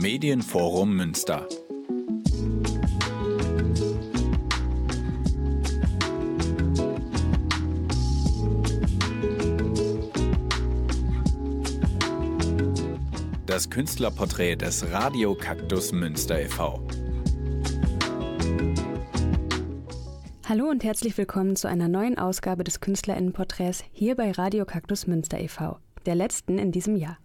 Medienforum Münster. Das Künstlerporträt des Radio Kaktus Münster e.V. Hallo und herzlich willkommen zu einer neuen Ausgabe des Künstlerinnenporträts hier bei Radio Kaktus Münster e.V., der letzten in diesem Jahr.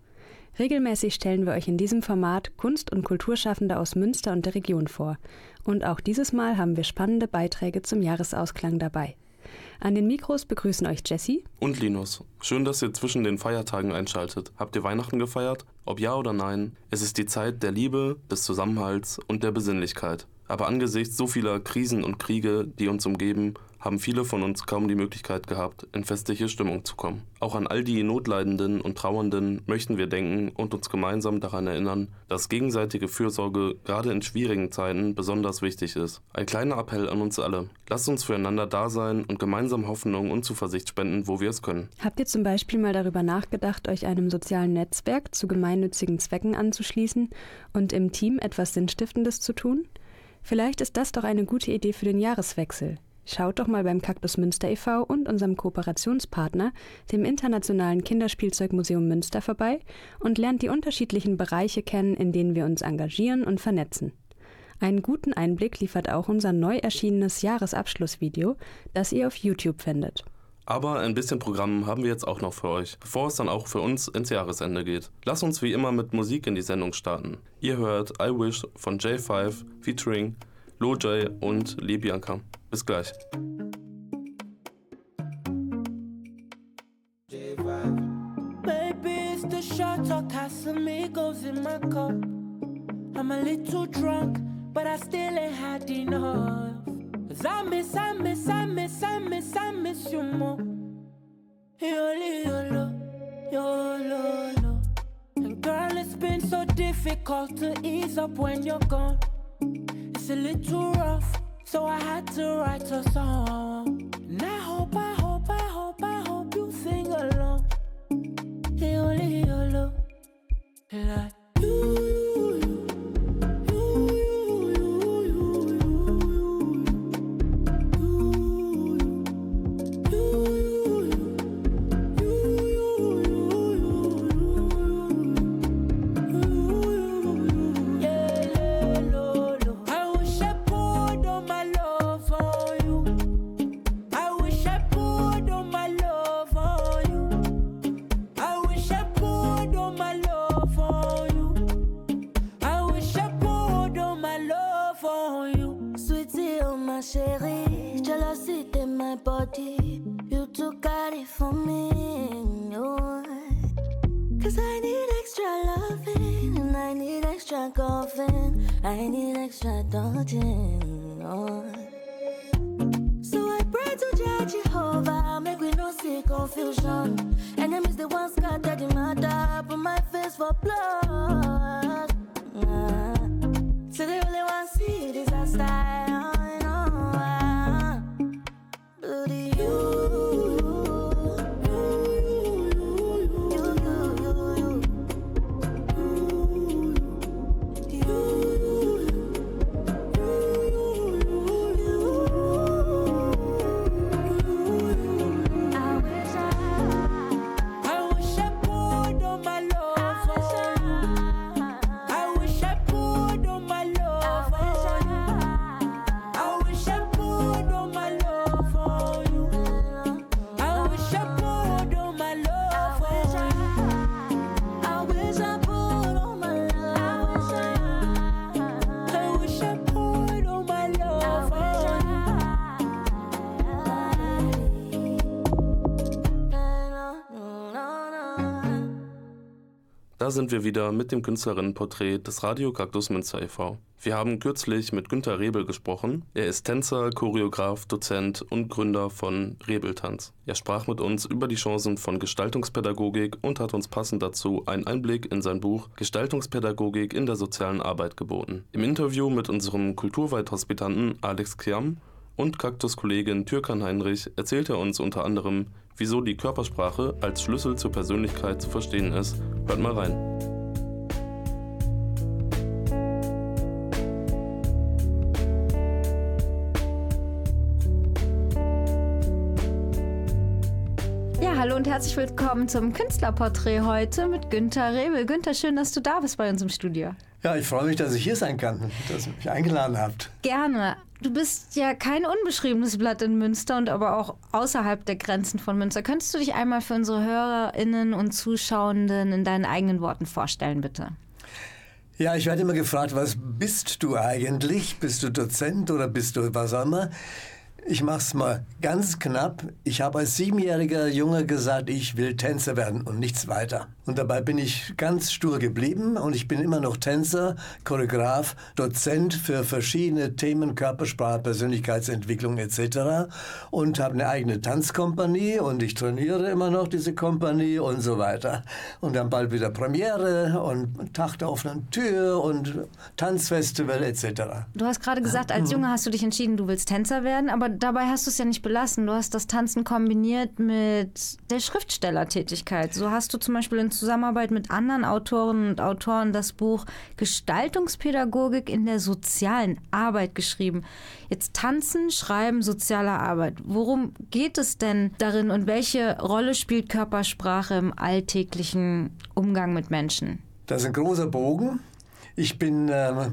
Regelmäßig stellen wir euch in diesem Format Kunst- und Kulturschaffende aus Münster und der Region vor. Und auch dieses Mal haben wir spannende Beiträge zum Jahresausklang dabei. An den Mikros begrüßen euch Jessie und Linus. Schön, dass ihr zwischen den Feiertagen einschaltet. Habt ihr Weihnachten gefeiert? Ob ja oder nein, es ist die Zeit der Liebe, des Zusammenhalts und der Besinnlichkeit. Aber angesichts so vieler Krisen und Kriege, die uns umgeben, haben viele von uns kaum die Möglichkeit gehabt, in festliche Stimmung zu kommen. Auch an all die Notleidenden und Trauernden möchten wir denken und uns gemeinsam daran erinnern, dass gegenseitige Fürsorge gerade in schwierigen Zeiten besonders wichtig ist. Ein kleiner Appell an uns alle. Lasst uns füreinander da sein und gemeinsam Hoffnung und Zuversicht spenden, wo wir es können. Habt ihr zum Beispiel mal darüber nachgedacht, euch einem sozialen Netzwerk zu gemeinnützigen Zwecken anzuschließen und im Team etwas Sinnstiftendes zu tun? Vielleicht ist das doch eine gute Idee für den Jahreswechsel. Schaut doch mal beim Kaktus Münster e.V. und unserem Kooperationspartner, dem Internationalen Kinderspielzeugmuseum Münster, vorbei und lernt die unterschiedlichen Bereiche kennen, in denen wir uns engagieren und vernetzen. Einen guten Einblick liefert auch unser neu erschienenes Jahresabschlussvideo, das ihr auf YouTube findet. Aber ein bisschen Programm haben wir jetzt auch noch für euch, bevor es dann auch für uns ins Jahresende geht. Lass uns wie immer mit Musik in die Sendung starten. Ihr hört I Wish von J5 featuring Lojay und Lee Bianca. Bis gleich. Baby, it's the shot of Casamigos in my cup. I'm a little drunk, but I still ain't had enough. Cause I miss, I miss, I miss, I miss, I miss you more. Yolo, yolo, yolo, yolo. And girl, it's been so difficult to ease up when you're gone. It's a little rough, so I had to write a song. And I hope, I hope, I hope, I hope you sing along. Yolo, yolo, like waiting on. So I pray to Jah Jehovah, make we no see confusion. Enemies they want scatter the matter, put my face for blood. Nah. Sind wir wieder mit dem Künstlerinnenporträt des Radio Kaktus Münster e.V. Wir haben kürzlich mit Günter Rebel gesprochen. Er ist Tänzer, Choreograf, Dozent und Gründer von Rebeltanz. Er sprach mit uns über die Chancen von Gestaltungspädagogik und hat uns passend dazu einen Einblick in sein Buch Gestaltungspädagogik in der sozialen Arbeit geboten. Im Interview mit unserem Kulturweithospitanten Alex Kiam und Kaktuskollegin Türkan Heinrich erzählt er uns unter anderem, wieso die Körpersprache als Schlüssel zur Persönlichkeit zu verstehen ist. Hört mal rein. Ja, hallo und herzlich willkommen zum Künstlerporträt heute mit Günther Rebel. Günther, schön, dass du da bist bei uns im Studio. Ja, ich freue mich, dass ich hier sein kann, dass ihr mich eingeladen habt. Gerne. Du bist ja kein unbeschriebenes Blatt in Münster und aber auch außerhalb der Grenzen von Münster. Könntest du dich einmal für unsere HörerInnen und Zuschauenden in deinen eigenen Worten vorstellen, bitte? Ja, ich werde immer gefragt, was bist du eigentlich? Bist du Dozent oder bist du was auch immer? Ich mach's mal ganz knapp. Ich habe als siebenjähriger Junge gesagt, ich will Tänzer werden und nichts weiter. Und dabei bin ich ganz stur geblieben und ich bin immer noch Tänzer, Choreograf, Dozent für verschiedene Themen, Körpersprache, Persönlichkeitsentwicklung etc. Und habe eine eigene Tanzkompanie und ich trainiere immer noch diese Kompanie und so weiter. Und dann bald wieder Premiere und Tag der offenen Tür und Tanzfestival etc. Du hast gerade gesagt, als Junge hast du dich entschieden, du willst Tänzer werden, aber dabei hast du es ja nicht belassen. Du hast das Tanzen kombiniert mit der Schriftstellertätigkeit. So hast du zum Beispiel in Zusammenarbeit mit anderen Autorinnen und Autoren das Buch Gestaltungspädagogik in der sozialen Arbeit geschrieben. Jetzt Tanzen, Schreiben, soziale Arbeit. Worum geht es denn darin und welche Rolle spielt Körpersprache im alltäglichen Umgang mit Menschen? Das ist ein großer Bogen. Ich bin äh,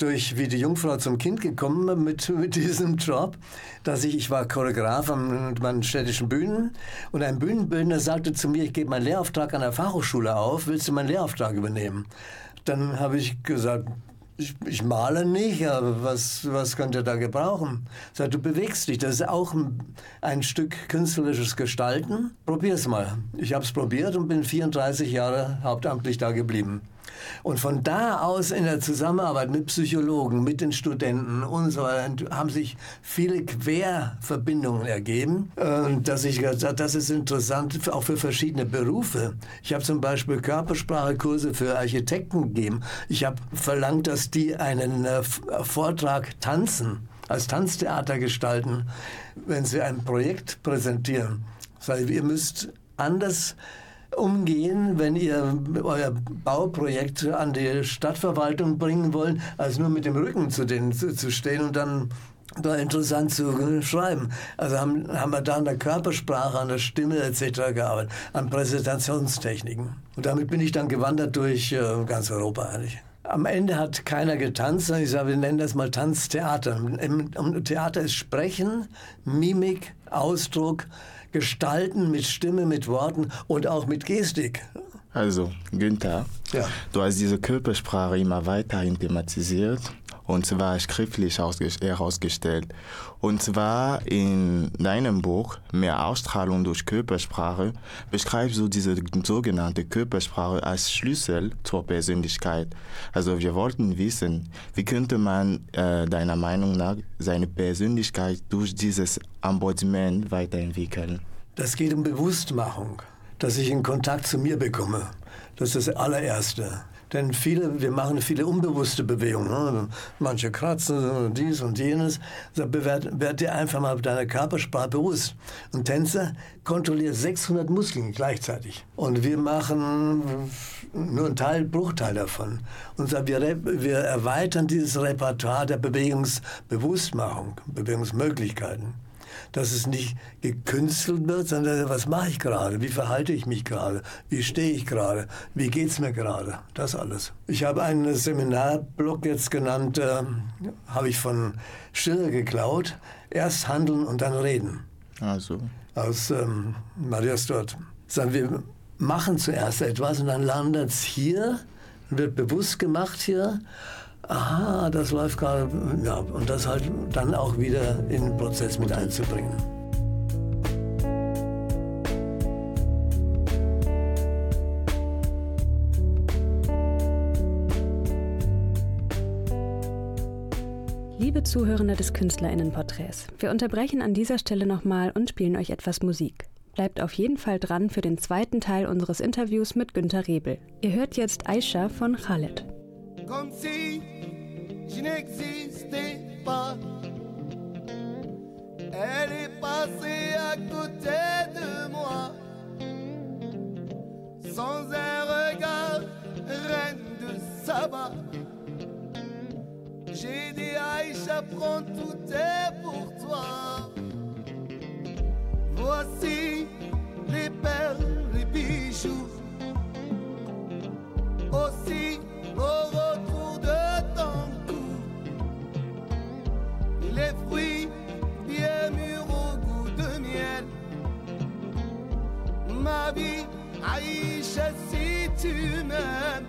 durch wie die Jungfrau zum Kind gekommen mit, mit diesem Job, dass ich, ich war Choreograf an meinen städtischen Bühnen und ein Bühnenbildner sagte zu mir, ich gebe meinen Lehrauftrag an der Fachhochschule auf, willst du meinen Lehrauftrag übernehmen? Dann habe ich gesagt, ich, ich, male nicht, aber was, was könnt ihr da gebrauchen? Sagt, du bewegst dich, das ist auch ein, ein Stück künstlerisches Gestalten. Probier's mal. Ich habe es probiert und bin 34 Jahre hauptamtlich da geblieben. Und von da aus in der Zusammenarbeit mit Psychologen, mit den Studenten und so haben sich viele Querverbindungen ergeben, dass ich das ist interessant, auch für verschiedene Berufe. Ich habe zum Beispiel Körpersprachekurse für Architekten gegeben. Ich habe verlangt, dass die einen äh, Vortrag tanzen, als Tanztheater gestalten, wenn sie ein Projekt präsentieren. Weil ihr müsst anders umgehen, wenn ihr euer Bauprojekt an die Stadtverwaltung bringen wollt, als nur mit dem Rücken zu denen zu, zu stehen und dann da interessant zu schreiben. Also haben, haben wir da an der Körpersprache, an der Stimme etc. gearbeitet, an Präsentationstechniken. Und damit bin ich dann gewandert durch äh, ganz Europa eigentlich. Am Ende hat keiner getanzt. Ich sage, wir nennen das mal Tanztheater. Im Theater ist Sprechen, Mimik, Ausdruck, gestalten mit Stimme, mit Worten und auch mit Gestik. Also, Günther, ja. du hast diese Körpersprache immer weiterhin thematisiert und zwar schriftlich herausgestellt. Und zwar in deinem Buch Mehr Ausstrahlung durch Körpersprache beschreibst du diese sogenannte Körpersprache als Schlüssel zur Persönlichkeit. Also wir wollten wissen, wie könnte man äh, deiner Meinung nach seine Persönlichkeit durch dieses Embodiment weiterentwickeln? Das geht um Bewusstmachung, dass ich in Kontakt zu mir bekomme. Das ist das allererste. Denn viele, wir machen viele unbewusste Bewegungen. Ne? Manche kratzen und dies und jenes. Werd, werd dir einfach mal deiner Körpersprache bewusst. Und Tänzer kontrolliert 600 Muskeln gleichzeitig. Und wir machen nur einen Teil, Bruchteil davon. Und wir, wir erweitern dieses Repertoire der Bewegungsbewusstmachung, Bewegungsmöglichkeiten dass es nicht gekünstelt wird, sondern was mache ich gerade, wie verhalte ich mich gerade, wie stehe ich gerade, wie geht es mir gerade, das alles. Ich habe einen Seminarblock jetzt genannt, äh, habe ich von Schiller geklaut, erst handeln und dann reden. Also. Aus ähm, Maria Stuart. Sagen wir, machen zuerst etwas und dann landet es hier, wird bewusst gemacht hier aha, das läuft gerade, ja, und das halt dann auch wieder in den Prozess mit einzubringen. Liebe Zuhörende des Künstlerinnenporträts, wir unterbrechen an dieser Stelle nochmal und spielen euch etwas Musik. Bleibt auf jeden Fall dran für den zweiten Teil unseres Interviews mit Günter Rebel. Ihr hört jetzt Aisha von Khaled. Comme si je n'existais pas. Elle est passée à côté de moi, sans un regard, reine de Saba. J'ai dit Aïcha, prends tout est pour toi. Voici les perles, les bijoux. Aussi au retour de ton cou les fruits bien mûrs au goût de miel. Ma vie, Aïcha, si tu m'aimes.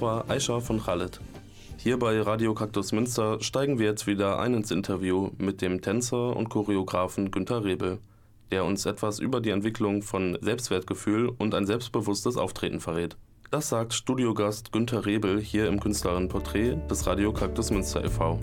Das war Aisha von Khaled. Hier bei Radio Kaktus Münster steigen wir jetzt wieder ein ins Interview mit dem Tänzer und Choreografen Günter Rebel, der uns etwas über die Entwicklung von Selbstwertgefühl und ein selbstbewusstes Auftreten verrät. Das sagt Studiogast Günter Rebel hier im Künstlerinnenporträt des Radio Kaktus Münster e.V.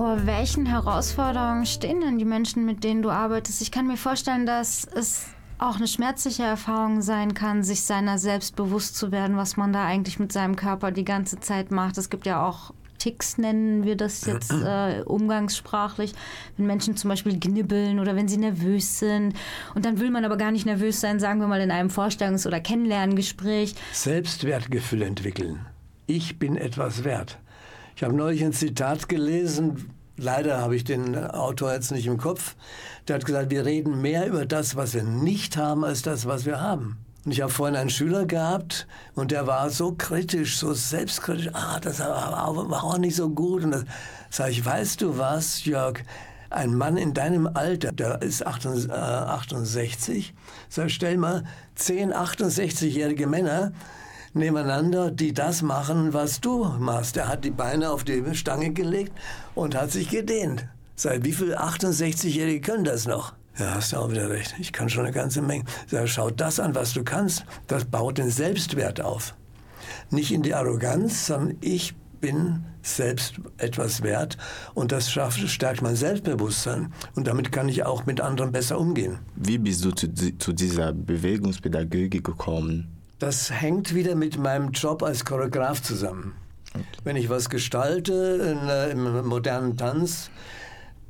Vor welchen Herausforderungen stehen denn die Menschen, mit denen du arbeitest? Ich kann mir vorstellen, dass es auch eine schmerzliche Erfahrung sein kann, sich seiner selbst bewusst zu werden, was man da eigentlich mit seinem Körper die ganze Zeit macht. Es gibt ja auch Ticks, nennen wir das jetzt äh, umgangssprachlich, wenn Menschen zum Beispiel knibbeln oder wenn sie nervös sind. Und dann will man aber gar nicht nervös sein, sagen wir mal in einem Vorstellungs- oder Kennenlerngespräch. Selbstwertgefühl entwickeln. Ich bin etwas wert. Ich habe neulich ein Zitat gelesen, leider habe ich den Autor jetzt nicht im Kopf, der hat gesagt, wir reden mehr über das, was wir nicht haben, als das, was wir haben. Und ich habe vorhin einen Schüler gehabt und der war so kritisch, so selbstkritisch, ah, das war auch nicht so gut. Und das sage ich, weißt du was, Jörg, ein Mann in deinem Alter, der ist 68, sag, stell mal 10 68-jährige Männer nebeneinander, die das machen, was du machst. Er hat die Beine auf die Stange gelegt und hat sich gedehnt. Seit wie viele 68-Jährige können das noch? Ja, hast du auch wieder recht. Ich kann schon eine ganze Menge. Sag, schau das an, was du kannst. Das baut den Selbstwert auf. Nicht in die Arroganz, sondern ich bin selbst etwas wert und das schafft, stärkt mein Selbstbewusstsein und damit kann ich auch mit anderen besser umgehen. Wie bist du zu, zu dieser Bewegungspädagogik gekommen? Das hängt wieder mit meinem Job als Choreograf zusammen. Wenn ich was gestalte in, äh, im modernen Tanz,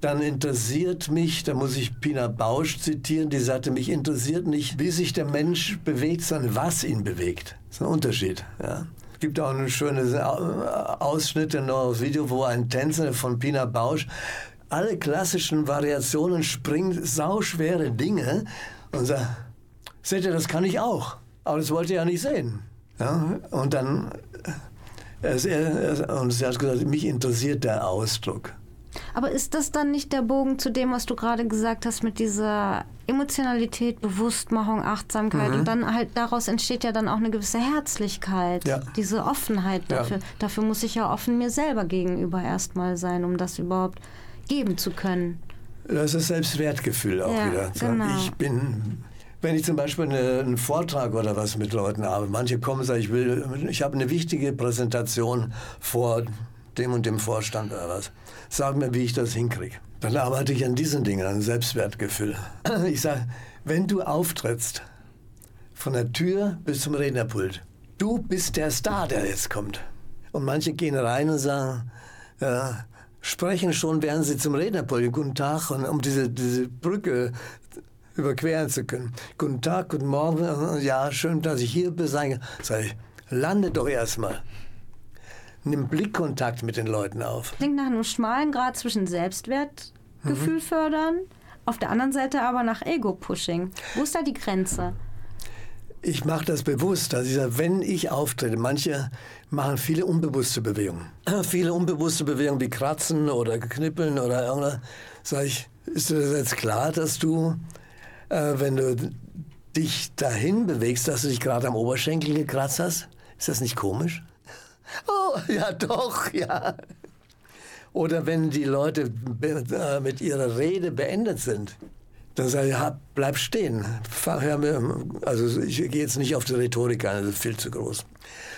dann interessiert mich, da muss ich Pina Bausch zitieren, die sagte, mich interessiert nicht, wie sich der Mensch bewegt, sondern was ihn bewegt. Das ist ein Unterschied. Ja. Es gibt auch eine schöne äh, Ausschnitte noch aus Video, wo ein Tänzer von Pina Bausch alle klassischen Variationen springt, sauschwere Dinge und sagt, seht ihr, das kann ich auch. Aber das wollt ihr ja nicht sehen. Ja? Und dann, äh, er, und sie hat gesagt, mich interessiert der Ausdruck. Aber ist das dann nicht der Bogen zu dem, was du gerade gesagt hast, mit dieser Emotionalität, Bewusstmachung, Achtsamkeit? Mhm. Und dann halt daraus entsteht ja dann auch eine gewisse Herzlichkeit, ja. diese Offenheit dafür. Ja. Dafür muss ich ja offen mir selber gegenüber erstmal sein, um das überhaupt geben zu können. Das ist Selbstwertgefühl auch ja, wieder. Genau. Ich bin wenn ich zum Beispiel eine, einen Vortrag oder was mit Leuten habe, manche kommen und sagen, ich will, ich habe eine wichtige Präsentation vor dem und dem Vorstand oder was. Sag mir, wie ich das hinkriege. Dann arbeite ich an diesen Dingen, an Selbstwertgefühl. Ich sage, wenn du auftrittst, von der Tür bis zum Rednerpult, du bist der Star, der jetzt kommt. Und manche gehen rein und sagen, ja, sprechen schon, während sie zum Rednerpult, guten Tag, und um diese, diese Brücke überqueren zu können. Guten Tag, guten Morgen, ja, schön, dass ich hier bin. Sage ich, lande doch erstmal nimm Blickkontakt mit den Leuten auf. Klingt nach einem schmalen Grad zwischen Selbstwertgefühl mhm. fördern, auf der anderen Seite aber nach Ego-Pushing. Wo ist da die Grenze? Ich mache das bewusst. Also ich sage, wenn ich auftrete, manche machen viele unbewusste Bewegungen. viele unbewusste Bewegungen wie Kratzen oder Knippeln oder irgendwas. Sage ich, ist dir das jetzt klar, dass du, äh, wenn du dich dahin bewegst, dass du dich gerade am Oberschenkel gekratzt hast? Ist das nicht komisch? Oh, ja doch, ja. Oder wenn die Leute äh, mit ihrer Rede beendet sind, dann sage ich, bleib stehen. Also ich gehe jetzt nicht auf die Rhetorik ein, das ist viel zu groß.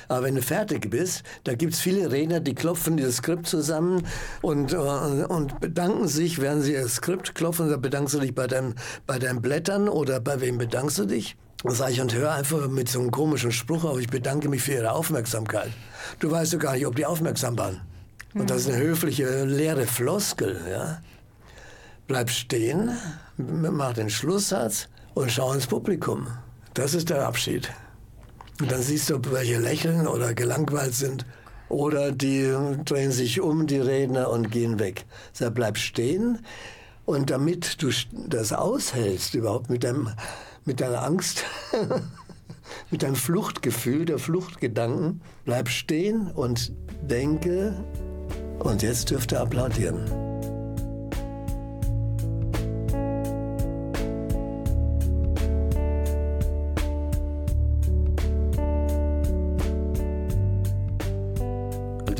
Aber wenn du fertig bist, da gibt es viele Redner, die klopfen das Skript zusammen und, äh, und bedanken sich, während sie das Skript klopfen. Da bedankst du dich bei, deinem, bei deinen Blättern oder bei wem bedankst du dich? Dann sage ich, und hör einfach mit so einem komischen Spruch auf, ich bedanke mich für Ihre Aufmerksamkeit. Du weißt doch gar nicht, ob die aufmerksam waren. Und das ist eine höfliche, leere Floskel. Ja? Bleib stehen, mach den Schlusssatz und schau ins Publikum. Das ist der Abschied. Und dann siehst du, welche lächeln oder gelangweilt sind. Oder die drehen sich um, die Redner, und gehen weg. Sag, bleib stehen. Und damit du das aushältst, überhaupt mit deinem mit deiner Angst, mit deinem Fluchtgefühl, der Fluchtgedanken. Bleib stehen und denke, und jetzt dürft ihr applaudieren.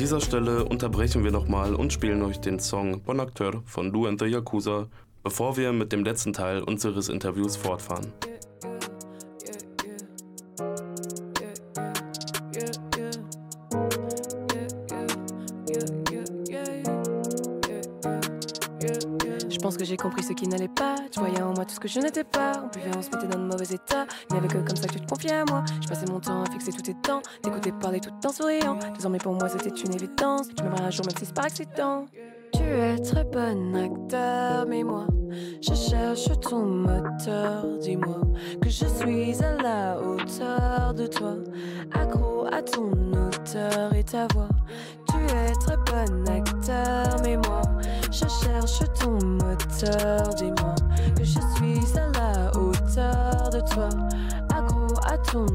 Dieser Stelle unterbrechen wir nochmal und spielen euch den Song Bon Acteur von Lou and the Yakuza, bevor wir mit dem letzten Teil unseres Interviews fortfahren. j'ai compris ce qui n'allait pas. Tout ce que je n'étais pas. On buvait, on se mettait dans de mauvais état. Il n'y avait que comme ça que tu te confiais à moi. Je passais mon temps à fixer tous tes temps. T'écouter parler tout en souriant. Désormais pour moi c'était une évidence. Tu m'aimerais un jour même si c'est par accident. Tu es très bon acteur, mais moi, je cherche ton moteur. Dis-moi que je suis à la hauteur de toi, accro à ton auteur et ta voix. Tu es très bon acteur, mais moi, je cherche ton moteur. Dis-moi que je suis à la hauteur de toi, accro à ton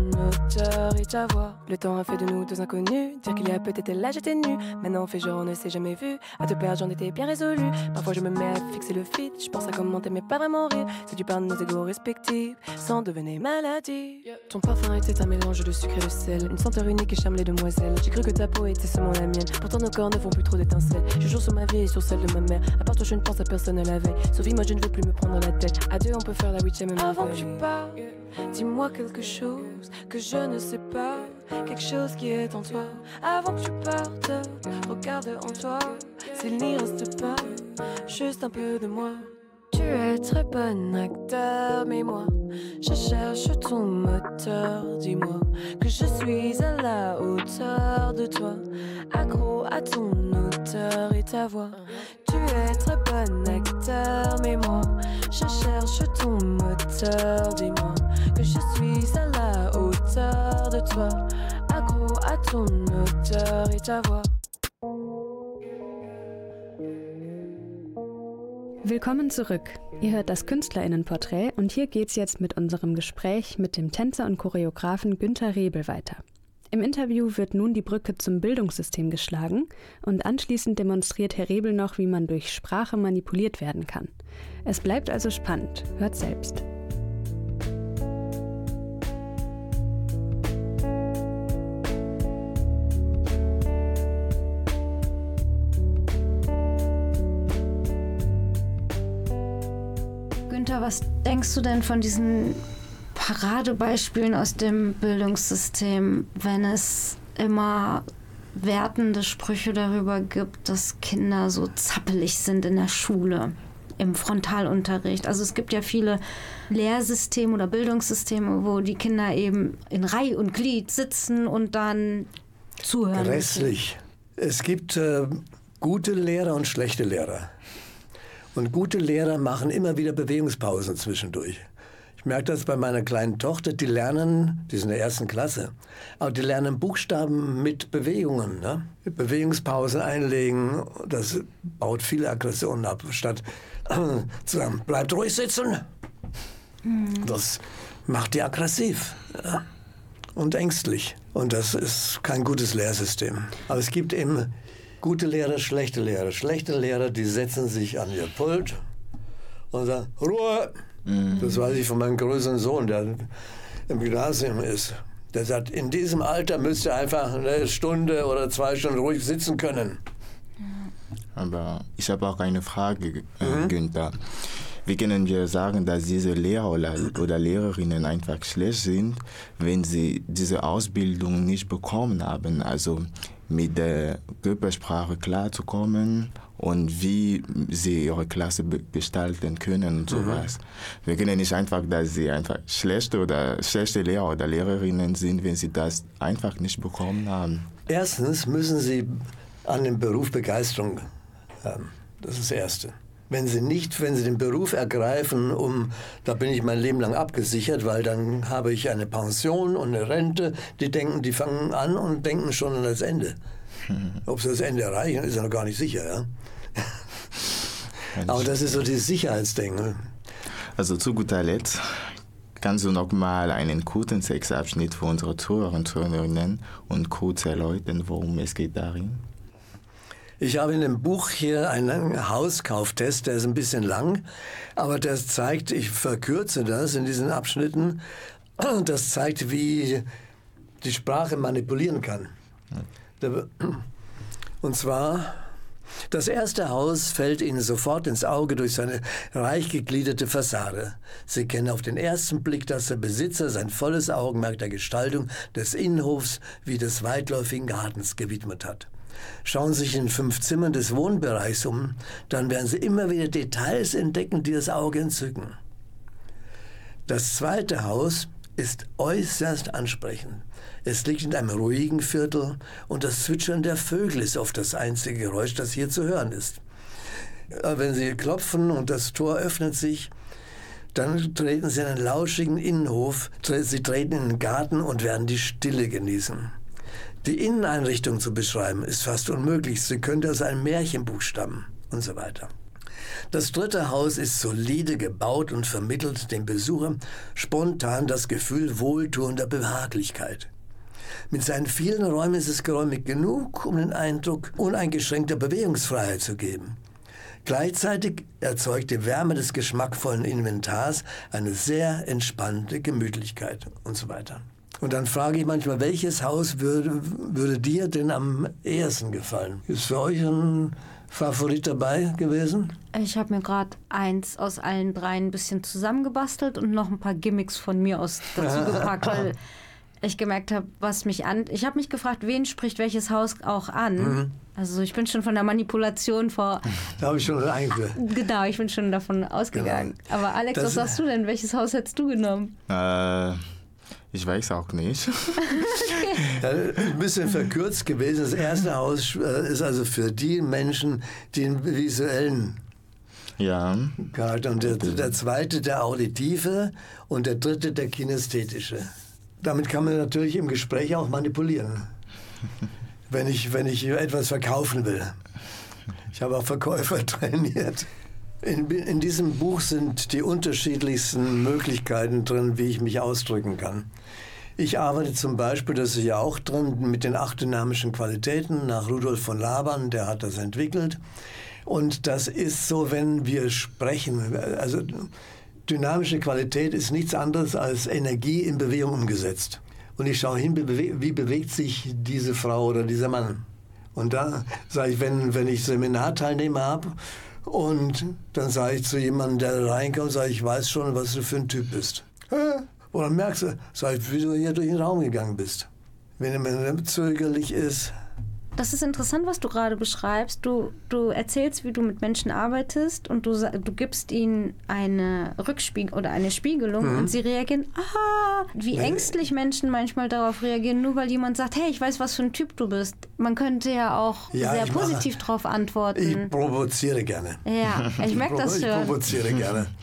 et ta voix. Le temps a fait de nous deux inconnus. Dire qu'il y a peut-être là j'étais nu. Maintenant on fait genre on ne s'est jamais vu. À te perdre j'en étais bien résolu. Parfois je me mets à fixer le fit. Je pense à comment t'aimer pas vraiment rire. C'est du par nos égaux respectifs. Sans devenir maladie. Ton parfum était un mélange de sucre et de sel. Une senteur unique et charme les demoiselles. J'ai cru que ta peau était seulement la mienne. Pourtant nos corps ne font plus trop d'étincelles. Je joue sur ma vie et sur celle de ma mère. À part toi je ne pense à personne à la veille. Sauf moi je ne veux plus me prendre la tête. À deux on peut faire la huitième Avant que tu parles Dis-moi quelque chose que je ne sais pas, quelque chose qui est en toi. Avant que tu partes, regarde en toi, s'il n'y reste pas juste un peu de moi. Tu es très bon acteur, mais moi, je cherche ton moteur. Dis-moi que je suis à la hauteur de toi, accro à ton auteur et ta voix. Tu es très bon acteur, mais moi, je cherche ton moteur. Dis-moi je suis à la hauteur de toi, accro à ton auteur et ta voix. Willkommen zurück. Ihr hört das Künstlerinnenporträt und hier geht's jetzt mit unserem Gespräch mit dem Tänzer und Choreografen Günter Rebel weiter. Im Interview wird nun die Brücke zum Bildungssystem geschlagen und anschließend demonstriert Herr Rebel noch, wie man durch Sprache manipuliert werden kann. Es bleibt also spannend. Hört selbst. Was denkst du denn von diesen Paradebeispielen aus dem Bildungssystem, wenn es immer wertende Sprüche darüber gibt, dass Kinder so zappelig sind in der Schule, im Frontalunterricht. Also es gibt ja viele Lehrsysteme oder Bildungssysteme, wo die Kinder eben in Reihe und Glied sitzen und dann zuhören. Grässlich. Es gibt äh, gute Lehrer und schlechte Lehrer. Und gute Lehrer machen immer wieder Bewegungspausen zwischendurch. Ich merke das bei meiner kleinen Tochter, die lernen, die ist in der ersten Klasse, aber die lernen Buchstaben mit Bewegungen. Ne? Bewegungspausen einlegen, das baut viele Aggressionen ab, statt zu sagen, bleibt ruhig sitzen. Das macht die aggressiv ja? und ängstlich. Und das ist kein gutes Lehrsystem. Aber es gibt eben gute Lehrer, schlechte Lehrer. Schlechte Lehrer, die setzen sich an ihr Pult und sagen, Ruhe! Das weiß ich von meinem größeren Sohn, der im Gymnasium ist. Der sagt, in diesem Alter müsst ihr einfach eine Stunde oder zwei Stunden ruhig sitzen können. Aber ich habe auch eine Frage, äh, mhm. Günther. Wie können wir sagen, dass diese Lehrer oder, oder Lehrerinnen einfach schlecht sind, wenn sie diese Ausbildung nicht bekommen haben? Also mit der Körpersprache klarzukommen und wie sie ihre Klasse gestalten können und sowas. Mhm. Wir können nicht einfach, dass sie einfach schlechte oder schlechte Lehrer oder Lehrerinnen sind, wenn sie das einfach nicht bekommen haben. Erstens müssen sie an dem Beruf Begeisterung haben. Das ist das Erste. Wenn sie nicht, wenn sie den Beruf ergreifen, um, da bin ich mein Leben lang abgesichert, weil dann habe ich eine Pension und eine Rente, die denken, die fangen an und denken schon an das Ende. Ob sie das Ende erreichen, ist ja noch gar nicht sicher. Ja? Aber das ist so dieses Sicherheitsdenken. Also zu guter Letzt, kannst du noch mal einen kurzen Sexabschnitt für unsere Zuhörer und Zuhörerinnen und kurz erläutern, worum es geht darin? Ich habe in dem Buch hier einen Hauskauftest, der ist ein bisschen lang, aber das zeigt, ich verkürze das in diesen Abschnitten, das zeigt, wie die Sprache manipulieren kann. Und zwar, das erste Haus fällt Ihnen sofort ins Auge durch seine reich gegliederte Fassade. Sie kennen auf den ersten Blick, dass der Besitzer sein volles Augenmerk der Gestaltung des Innenhofs wie des weitläufigen Gartens gewidmet hat. Schauen sich in fünf Zimmern des Wohnbereichs um, dann werden Sie immer wieder Details entdecken, die das Auge entzücken. Das zweite Haus ist äußerst ansprechend. Es liegt in einem ruhigen Viertel und das Zwitschern der Vögel ist oft das einzige Geräusch, das hier zu hören ist. Wenn Sie klopfen und das Tor öffnet sich, dann treten Sie in einen lauschigen Innenhof, Sie treten in den Garten und werden die Stille genießen. Die Inneneinrichtung zu beschreiben ist fast unmöglich. Sie könnte aus einem Märchenbuch stammen und so weiter. Das dritte Haus ist solide gebaut und vermittelt dem Besucher spontan das Gefühl wohltuender Behaglichkeit. Mit seinen vielen Räumen ist es geräumig genug, um den Eindruck uneingeschränkter Bewegungsfreiheit zu geben. Gleichzeitig erzeugt die Wärme des geschmackvollen Inventars eine sehr entspannte Gemütlichkeit und so weiter. Und dann frage ich manchmal, welches Haus würde, würde dir denn am ehesten gefallen? Ist für euch ein Favorit dabei gewesen? Ich habe mir gerade eins aus allen dreien ein bisschen zusammengebastelt und noch ein paar Gimmicks von mir aus dazu gepackt, weil ich gemerkt habe, was mich an. Ich habe mich gefragt, wen spricht welches Haus auch an. Mhm. Also ich bin schon von der Manipulation vor. Da habe ich schon eingeführt. Genau, ich bin schon davon ausgegangen. Genau. Aber Alex, das was sagst du denn? Welches Haus hättest du genommen? Äh, ich weiß auch nicht. ja, ein bisschen verkürzt gewesen. Das erste Haus äh, ist also für die Menschen, die einen visuellen ja. Charakter. Und der, der zweite der auditive und der dritte der kinästhetische. Damit kann man natürlich im Gespräch auch manipulieren. wenn ich, wenn ich etwas verkaufen will. Ich habe auch Verkäufer trainiert. In, in, diesem Buch sind die unterschiedlichsten Möglichkeiten drin, wie ich mich ausdrücken kann. Ich arbeite zum Beispiel, das ist ja auch drin, mit den acht dynamischen Qualitäten nach Rudolf von Laban, der hat das entwickelt. Und das ist so, wenn wir sprechen. Also dynamische Qualität ist nichts anderes als Energie in Bewegung umgesetzt. Und ich schaue hin, wie bewegt sich diese Frau oder dieser Mann. Und da sage ich, wenn, wenn ich Seminarteilnehmer habe und dann sage ich zu jemandem, der reinkommt, sage ich, ich weiß schon, was du für ein Typ bist. Dann merkst du, sag ich, wie du hier durch den Raum gegangen bist. Wenn er zögerlich ist, das ist interessant, was du gerade beschreibst. Du, du erzählst, wie du mit Menschen arbeitest und du, du gibst ihnen eine Rückspiegel oder eine Spiegelung mhm. und sie reagieren, aha, wie nee. ängstlich Menschen manchmal darauf reagieren, nur weil jemand sagt, hey, ich weiß, was für ein Typ du bist. Man könnte ja auch ja, sehr positiv mache, darauf antworten. Ich provoziere gerne. Ja, ich merke das schon. Ich provoziere gerne.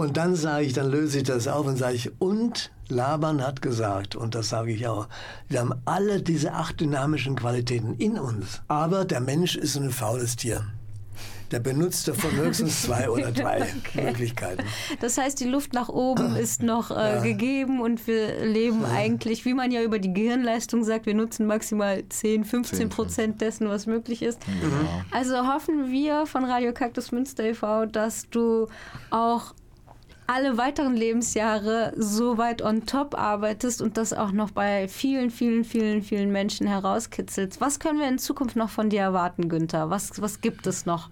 Und dann sage ich, dann löse ich das auf und sage ich, und Laban hat gesagt, und das sage ich auch, wir haben alle diese acht dynamischen Qualitäten in uns. Aber der Mensch ist ein faules Tier. Der benutzt davon höchstens zwei oder drei okay. Möglichkeiten. Das heißt, die Luft nach oben ist noch äh, ja. gegeben und wir leben ja. eigentlich, wie man ja über die Gehirnleistung sagt, wir nutzen maximal 10, 15 Prozent dessen, was möglich ist. Mhm. Also hoffen wir von Radio Kaktus Münster e.V., dass du auch alle weiteren Lebensjahre so weit on top arbeitest und das auch noch bei vielen, vielen, vielen, vielen Menschen herauskitzelst. Was können wir in Zukunft noch von dir erwarten, Günther? Was, was gibt es noch,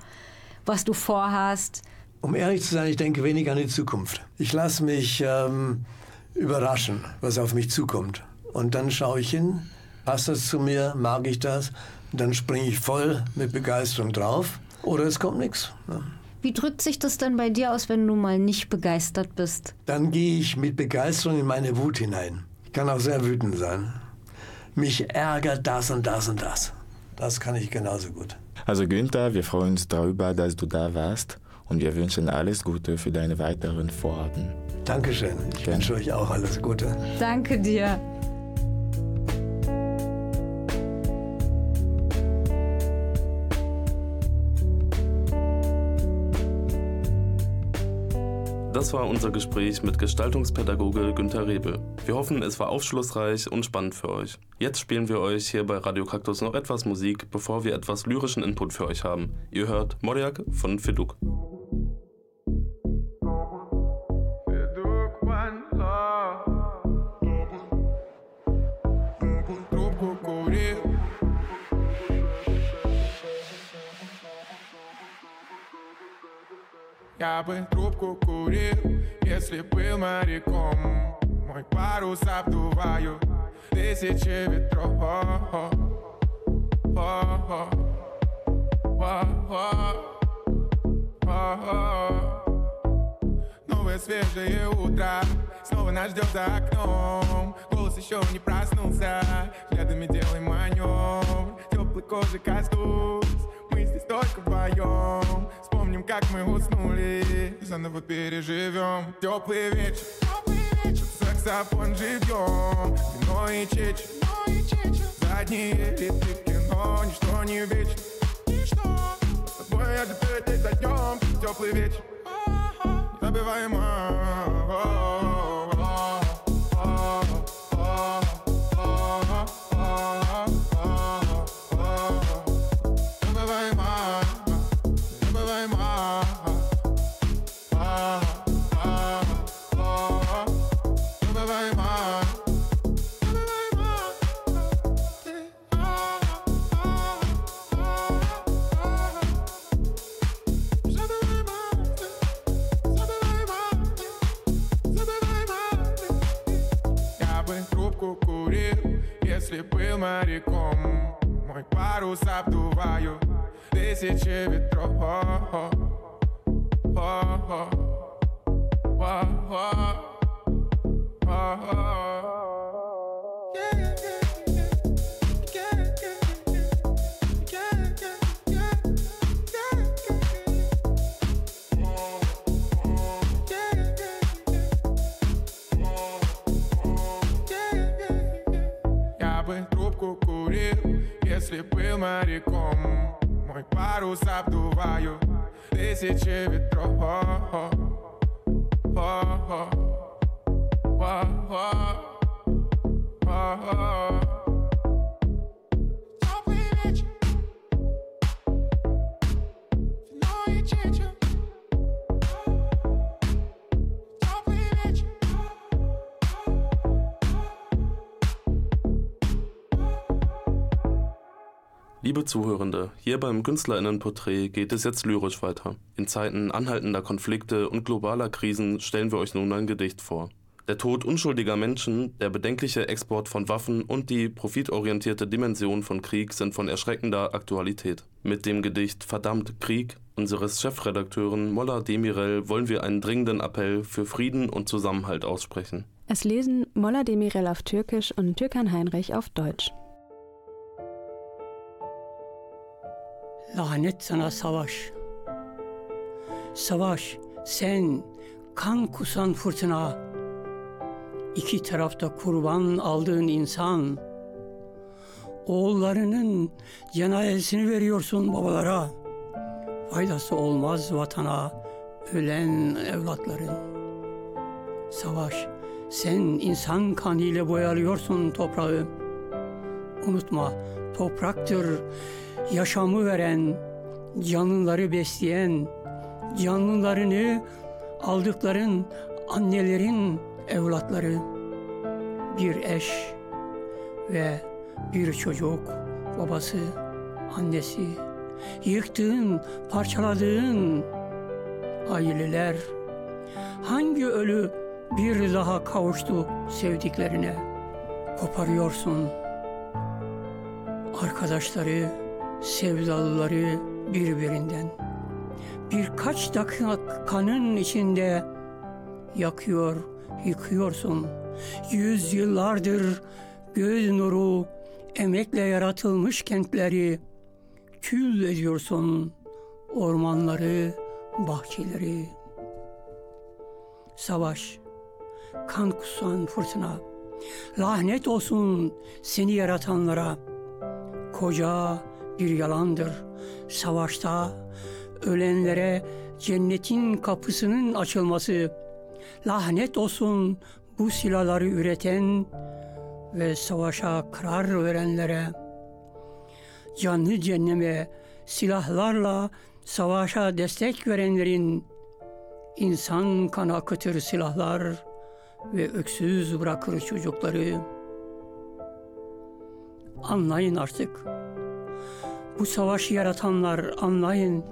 was du vorhast? Um ehrlich zu sein, ich denke wenig an die Zukunft. Ich lasse mich ähm, überraschen, was auf mich zukommt. Und dann schaue ich hin, passt das zu mir, mag ich das? Und dann springe ich voll mit Begeisterung drauf. Oder es kommt nichts. Ne? Wie drückt sich das denn bei dir aus, wenn du mal nicht begeistert bist? Dann gehe ich mit Begeisterung in meine Wut hinein. Ich kann auch sehr wütend sein. Mich ärgert das und das und das. Das kann ich genauso gut. Also Günther, wir freuen uns darüber, dass du da warst und wir wünschen alles Gute für deine weiteren Vorhaben. Dankeschön. Ich Gerne. wünsche euch auch alles Gute. Danke dir. Das war unser Gespräch mit Gestaltungspädagoge Günter Rebel. Wir hoffen, es war aufschlussreich und spannend für euch. Jetzt spielen wir euch hier bei Radio Kaktus noch etwas Musik, bevor wir etwas lyrischen Input für euch haben. Ihr hört Moriak von Fiduk. Я бы трубку курил, если был моряком. Мой парус обдуваю тысячи ветров. Новое свежее утро Снова нас ждет за окном. Голос еще не проснулся Взглядами делаем маневр Теплый кожи кастус Мы здесь только вдвоем. Вспомним, как мы уснули Заново переживем. Теплый вечер, Теплый вечер. Саксофон живьем Вино и чечь Задние ряды кино Ничто не вечно Ничто. С тобой я за днем Теплый вечер. Незабываемо crazy trip Liebe Zuhörende, hier beim Künstlerinnenporträt geht es jetzt lyrisch weiter. In Zeiten anhaltender Konflikte und globaler Krisen stellen wir euch nun ein Gedicht vor. Der Tod unschuldiger Menschen, der bedenkliche Export von Waffen und die profitorientierte Dimension von Krieg sind von erschreckender Aktualität. Mit dem Gedicht Verdammt Krieg unseres Chefredakteuren Molla Demirel wollen wir einen dringenden Appell für Frieden und Zusammenhalt aussprechen. Es lesen Molla Demirel auf Türkisch und Türkan Heinrich auf Deutsch. Lanet sana savaş. Savaş, sen kan kusan fırtına. İki tarafta kurban aldığın insan. Oğullarının cenazesini veriyorsun babalara. Faydası olmaz vatana ölen evlatların. Savaş, sen insan kanıyla boyalıyorsun toprağı. Unutma, topraktır yaşamı veren, canlıları besleyen, canlılarını aldıkların annelerin evlatları, bir eş ve bir çocuk, babası, annesi, yıktığın, parçaladığın aileler, hangi ölü bir daha kavuştu sevdiklerine, koparıyorsun arkadaşları, sevdalıları birbirinden. Birkaç dakikanın içinde yakıyor, yıkıyorsun. Yüz yıllardır göz nuru, emekle yaratılmış kentleri kül ediyorsun. Ormanları, bahçeleri. Savaş, kan kusan fırtına. Lanet olsun seni yaratanlara. Koca bir yalandır. Savaşta ölenlere cennetin kapısının açılması. Lanet olsun bu silahları üreten ve savaşa karar verenlere. Canlı cehenneme silahlarla savaşa destek verenlerin insan kanı akıtır silahlar ve öksüz bırakır çocukları. Anlayın artık. Bu savaşı yaratanlar anlayın.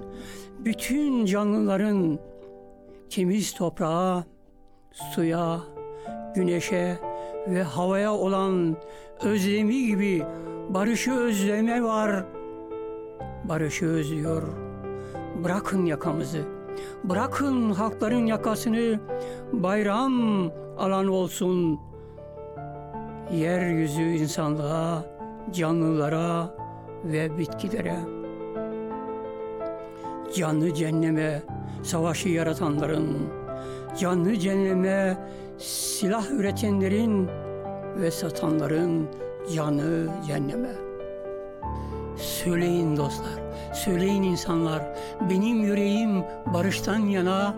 Bütün canlıların temiz toprağa, suya, güneşe ve havaya olan özlemi gibi barışı özleme var. Barışı özlüyor. Bırakın yakamızı. Bırakın halkların yakasını bayram alan olsun. Yeryüzü insanlığa, canlılara ve bitkilere. Canlı cehenneme savaşı yaratanların, canlı cehenneme silah üretenlerin ve satanların canı cehenneme. Söyleyin dostlar, söyleyin insanlar, benim yüreğim barıştan yana,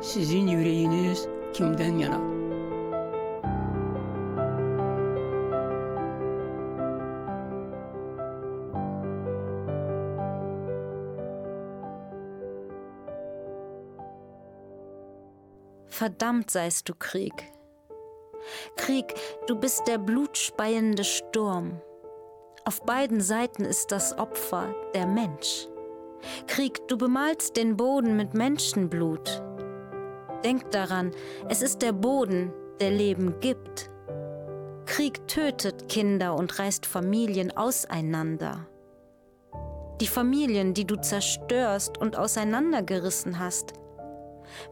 sizin yüreğiniz kimden yana? Verdammt seist du Krieg. Krieg, du bist der blutspeiende Sturm. Auf beiden Seiten ist das Opfer der Mensch. Krieg, du bemalst den Boden mit Menschenblut. Denk daran, es ist der Boden, der Leben gibt. Krieg tötet Kinder und reißt Familien auseinander. Die Familien, die du zerstörst und auseinandergerissen hast.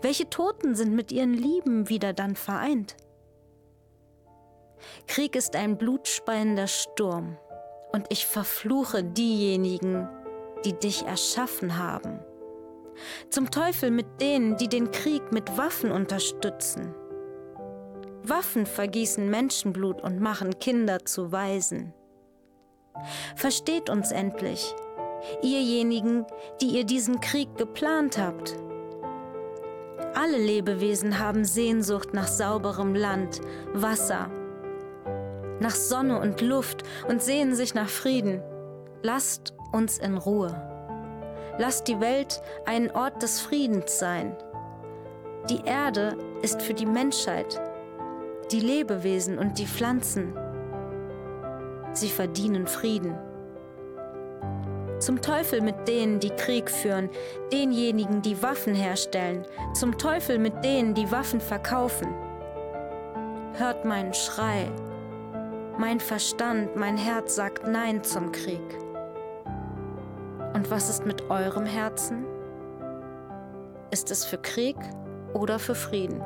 Welche Toten sind mit ihren Lieben wieder dann vereint? Krieg ist ein blutspeiender Sturm und ich verfluche diejenigen, die dich erschaffen haben. Zum Teufel mit denen, die den Krieg mit Waffen unterstützen. Waffen vergießen Menschenblut und machen Kinder zu Waisen. Versteht uns endlich, ihrjenigen, die ihr diesen Krieg geplant habt. Alle Lebewesen haben Sehnsucht nach sauberem Land, Wasser, nach Sonne und Luft und sehnen sich nach Frieden. Lasst uns in Ruhe. Lasst die Welt ein Ort des Friedens sein. Die Erde ist für die Menschheit, die Lebewesen und die Pflanzen. Sie verdienen Frieden. Zum Teufel mit denen, die Krieg führen, denjenigen, die Waffen herstellen, zum Teufel mit denen, die Waffen verkaufen. Hört meinen Schrei. Mein Verstand, mein Herz sagt Nein zum Krieg. Und was ist mit eurem Herzen? Ist es für Krieg oder für Frieden?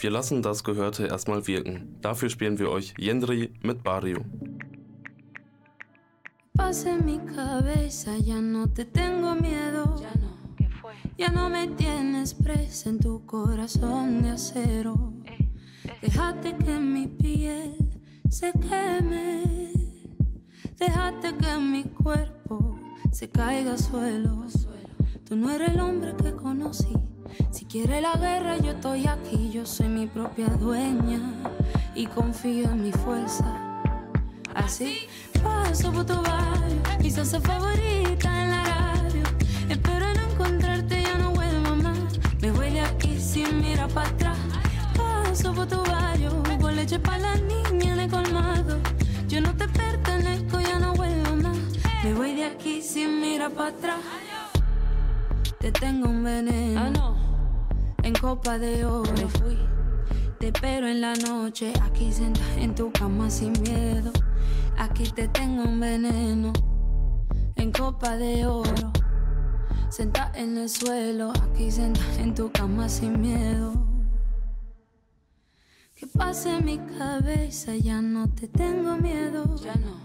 Wir lassen das Gehörte erstmal wirken. Dafür spielen wir euch Yendri mit Barrio. Paz en mi cabeza, ya no te tengo miedo. Ya no, ¿qué fue? Ya no me tienes presa en tu corazón de acero. Eh, eh. Déjate que mi piel se queme. Déjate que mi cuerpo se caiga al suelo. Tú no eres el hombre que conocí. Quiere la guerra, yo estoy aquí. Yo soy mi propia dueña y confío en mi fuerza. Así paso por tu barrio, mi salsa favorita en la radio. Espero no encontrarte, ya no vuelvo más. Me voy de aquí sin mirar para atrás. Paso por tu barrio, con leche para la niña en el colmado. Yo no te pertenezco, ya no vuelvo más. Me voy de aquí sin mirar para atrás. Te tengo un veneno. Ah. En copa de oro fui. Te espero en la noche, aquí sentada en tu cama sin miedo. Aquí te tengo un veneno. En copa de oro. Sentada en el suelo, aquí sentada en tu cama sin miedo. Que pase en mi cabeza, ya no te tengo miedo. Ya no.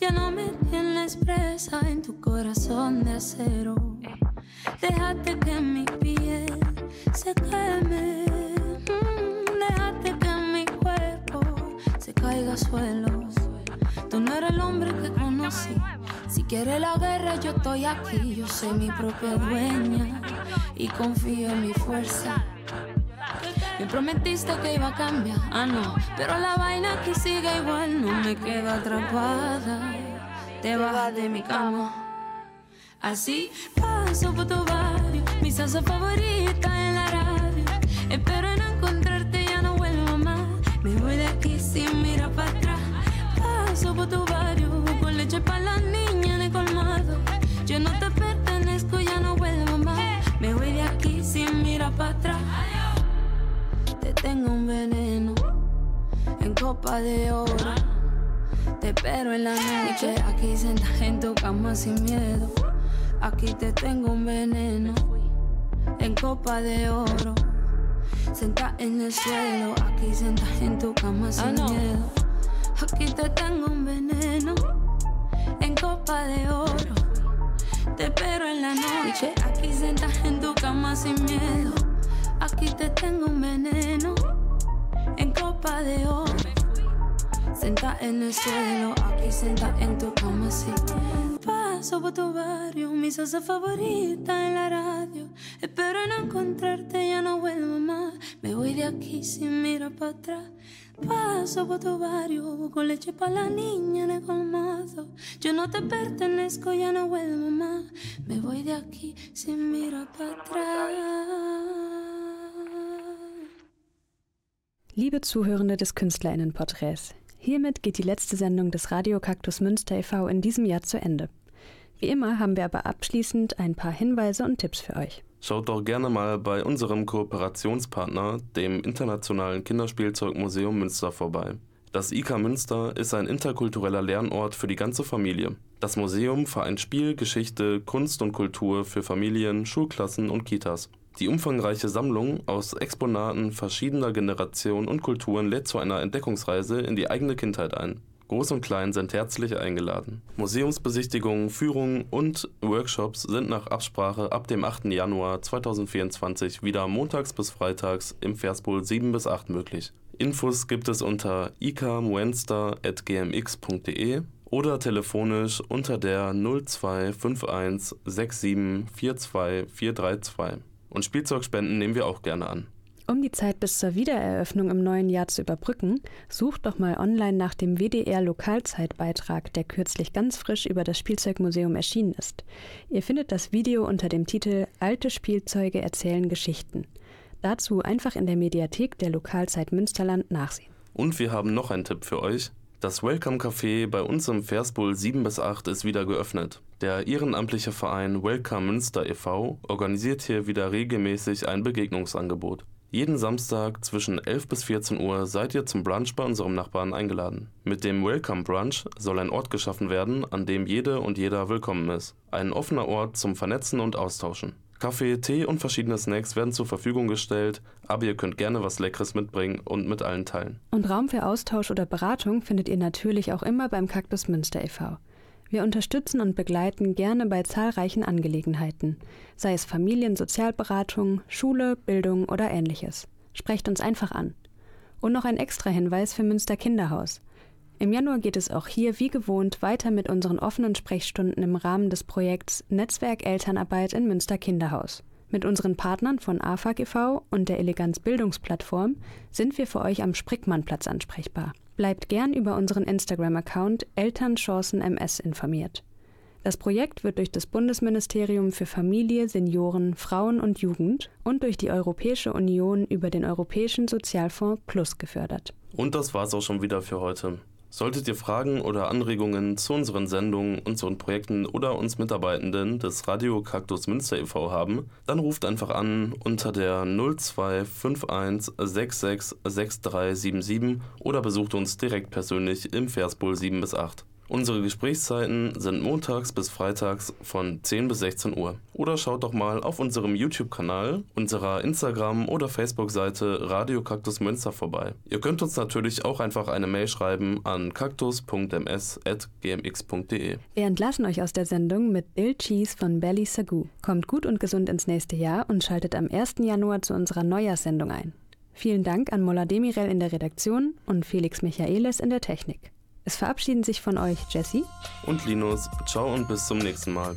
Ya no me tienes presa en tu corazón de acero. Déjate que mi piel se queme. Mm, déjate que mi cuerpo se caiga al suelo. Tú no eres el hombre que conocí. Si quieres la guerra, yo estoy aquí. Yo soy mi propia dueña y confío en mi fuerza. Me prometiste que iba a cambiar, ah no, pero la vaina aquí sigue igual, no me quedo atrapada. Te bajas de mi cama. Así paso por tu barrio, mi salsa favorita en la radio. Espero no encontrarte, ya no vuelvo más. Me voy de aquí sin mirar para atrás. Paso por tu barrio, con leche para la niña en el colmado. Yo no te pertenezco, ya no vuelvo más. Me voy de aquí sin mirar para atrás. Te tengo un veneno en copa de oro. Te espero en la noche, aquí sentada en tu cama sin miedo. Aquí te tengo un veneno en copa de oro. Sentada en el suelo, aquí sentada en tu cama sin miedo. Aquí te tengo un veneno en copa de oro. Te espero en la noche, aquí sentada en tu cama sin miedo. Aquí te tengo un veneno en copa de oro. Senta en el suelo, aquí senta en tu cama sin Paso por tu barrio, mi salsa favorita en la radio. Espero no encontrarte, ya no vuelvo más. Me voy de aquí sin mirar para atrás. Paso por tu barrio, con leche para la niña en el colmado. Yo no te pertenezco, ya no vuelvo más. Me voy de aquí sin mirar para atrás. Liebe Zuhörende des Künstlerinnenporträts, hiermit geht die letzte Sendung des Radio Kaktus Münster e.V. in diesem Jahr zu Ende. Wie immer haben wir aber abschließend ein paar Hinweise und Tipps für euch. Schaut doch gerne mal bei unserem Kooperationspartner, dem Internationalen Kinderspielzeugmuseum Münster, vorbei. Das IK Münster ist ein interkultureller Lernort für die ganze Familie. Das Museum vereint Spiel, Geschichte, Kunst und Kultur für Familien, Schulklassen und Kitas. Die umfangreiche Sammlung aus Exponaten verschiedener Generationen und Kulturen lädt zu einer Entdeckungsreise in die eigene Kindheit ein. Groß und Klein sind herzlich eingeladen. Museumsbesichtigungen, Führungen und Workshops sind nach Absprache ab dem 8. Januar 2024 wieder montags bis freitags im Verspool 7 bis 8 möglich. Infos gibt es unter ikamuenster.gmx.de oder telefonisch unter der 0251 67 42 432. Und Spielzeugspenden nehmen wir auch gerne an. Um die Zeit bis zur Wiedereröffnung im neuen Jahr zu überbrücken, sucht doch mal online nach dem WDR Lokalzeitbeitrag, der kürzlich ganz frisch über das Spielzeugmuseum erschienen ist. Ihr findet das Video unter dem Titel Alte Spielzeuge erzählen Geschichten. Dazu einfach in der Mediathek der Lokalzeit Münsterland nachsehen. Und wir haben noch einen Tipp für euch. Das Welcome Café bei uns im Versbull 7 bis 8 ist wieder geöffnet. Der ehrenamtliche Verein Welcome Münster e.V. organisiert hier wieder regelmäßig ein Begegnungsangebot. Jeden Samstag zwischen 11 bis 14 Uhr seid ihr zum Brunch bei unserem Nachbarn eingeladen. Mit dem Welcome Brunch soll ein Ort geschaffen werden, an dem jede und jeder willkommen ist. Ein offener Ort zum Vernetzen und Austauschen. Kaffee, Tee und verschiedene Snacks werden zur Verfügung gestellt, aber ihr könnt gerne was Leckeres mitbringen und mit allen teilen. Und Raum für Austausch oder Beratung findet ihr natürlich auch immer beim Kaktus Münster e.V. Wir unterstützen und begleiten gerne bei zahlreichen Angelegenheiten, sei es Familiensozialberatung, Schule, Bildung oder ähnliches. Sprecht uns einfach an. Und noch ein extra Hinweis für Münster Kinderhaus. Im Januar geht es auch hier wie gewohnt weiter mit unseren offenen Sprechstunden im Rahmen des Projekts Netzwerk Elternarbeit in Münster Kinderhaus. Mit unseren Partnern von AFAG e.V. und der Eleganz Bildungsplattform sind wir für euch am Sprickmannplatz ansprechbar. Bleibt gern über unseren Instagram-Account ElternChancenMS informiert. Das Projekt wird durch das Bundesministerium für Familie, Senioren, Frauen und Jugend und durch die Europäische Union über den Europäischen Sozialfonds Plus gefördert. Und das war's auch schon wieder für heute. Solltet ihr Fragen oder Anregungen zu unseren Sendungen, unseren Projekten oder uns Mitarbeitenden des Radio Kaktus Münster e.V. haben, dann ruft einfach an unter der 0251 66 6377 oder besucht uns direkt persönlich im Versbull 7 bis 8. Unsere Gesprächszeiten sind montags bis freitags von 10 bis 16 Uhr. Oder schaut doch mal auf unserem YouTube-Kanal, unserer Instagram- oder Facebook-Seite Radio Kaktus Münster vorbei. Ihr könnt uns natürlich auch einfach eine Mail schreiben an kaktus.ms.gmx.de. Wir entlassen euch aus der Sendung mit Bill Cheese von Belly Sagoo. Kommt gut und gesund ins nächste Jahr und schaltet am 1. Januar zu unserer Neujahrssendung ein. Vielen Dank an Mola Demirel in der Redaktion und Felix Michaelis in der Technik. Es verabschieden sich von euch Jesse und Linus. Ciao und bis zum nächsten Mal.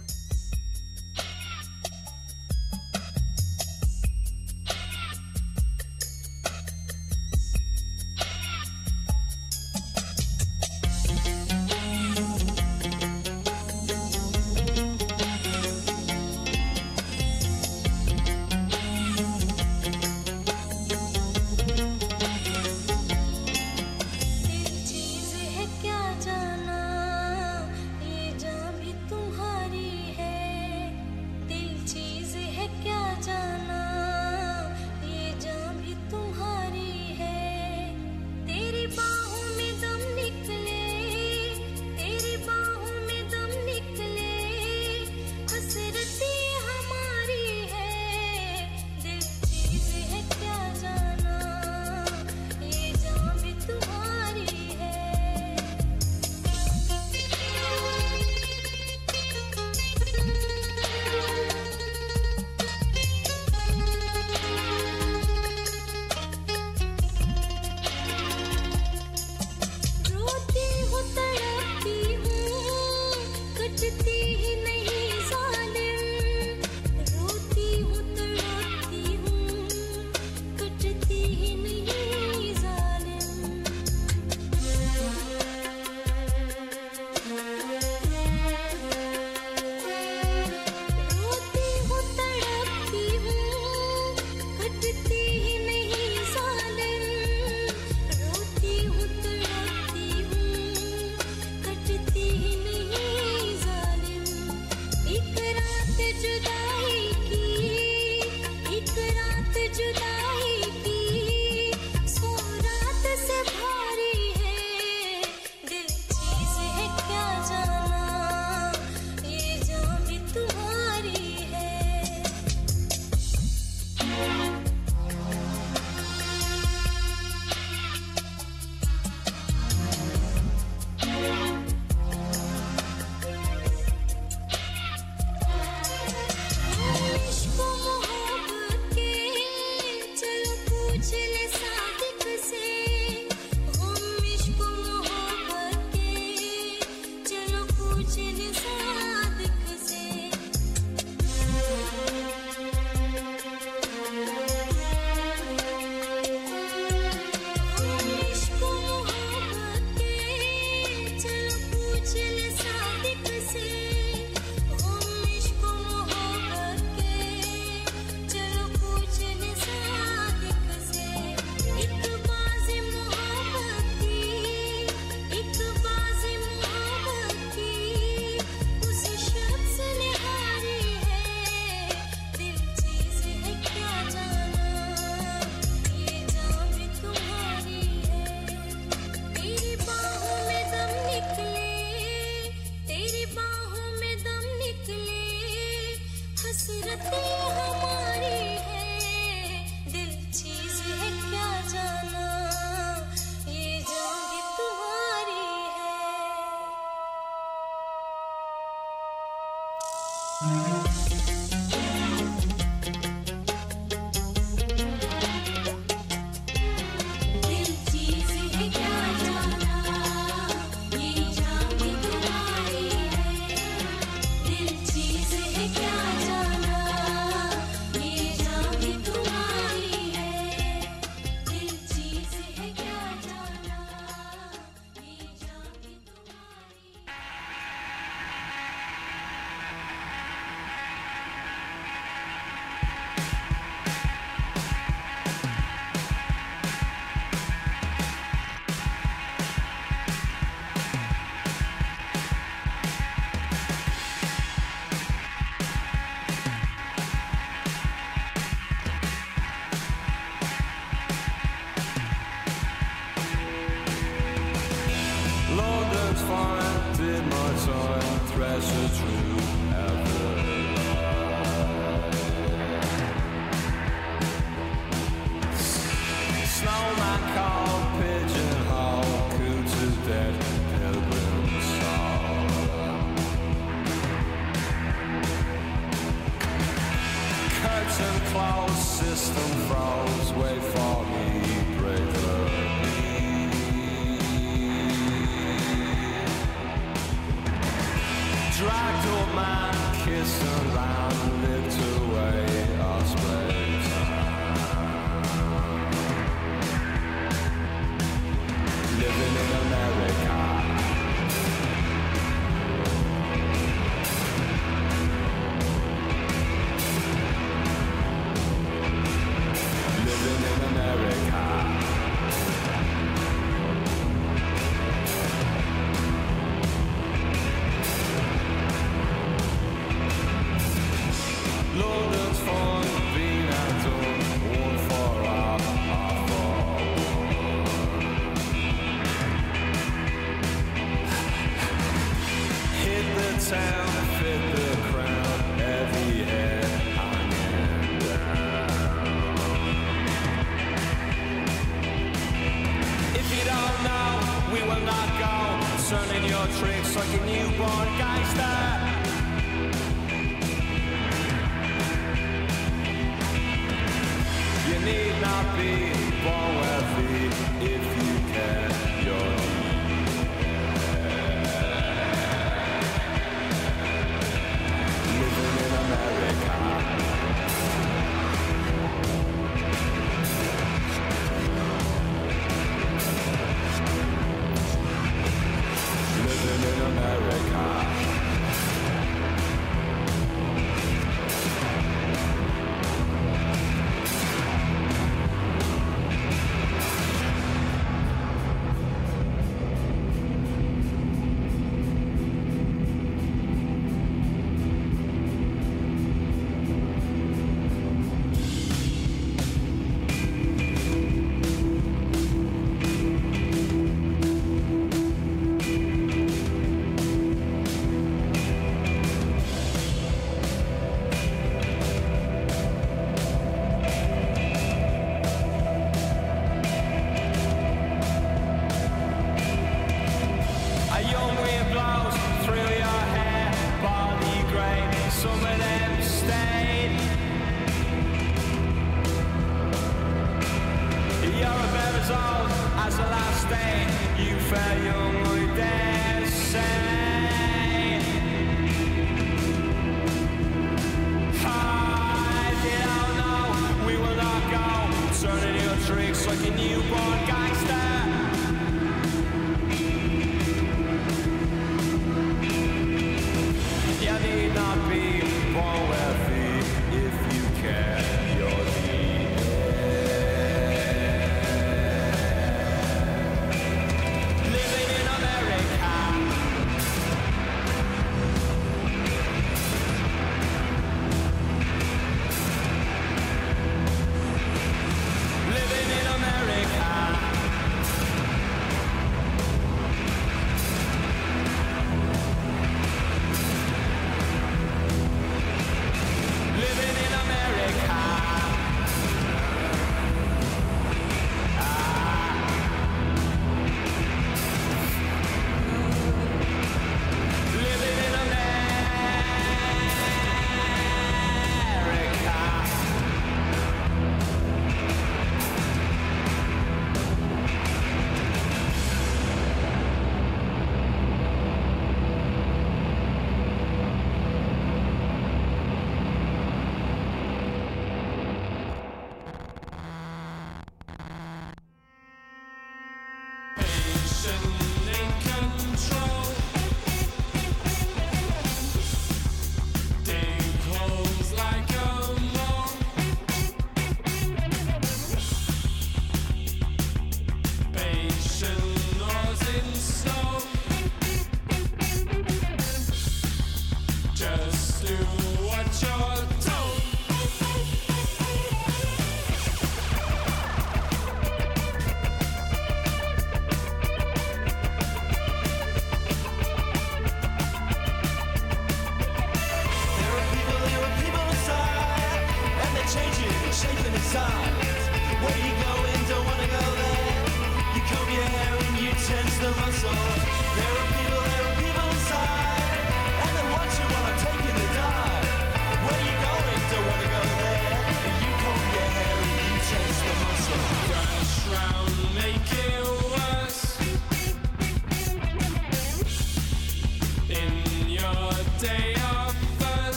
You you verjong ooit des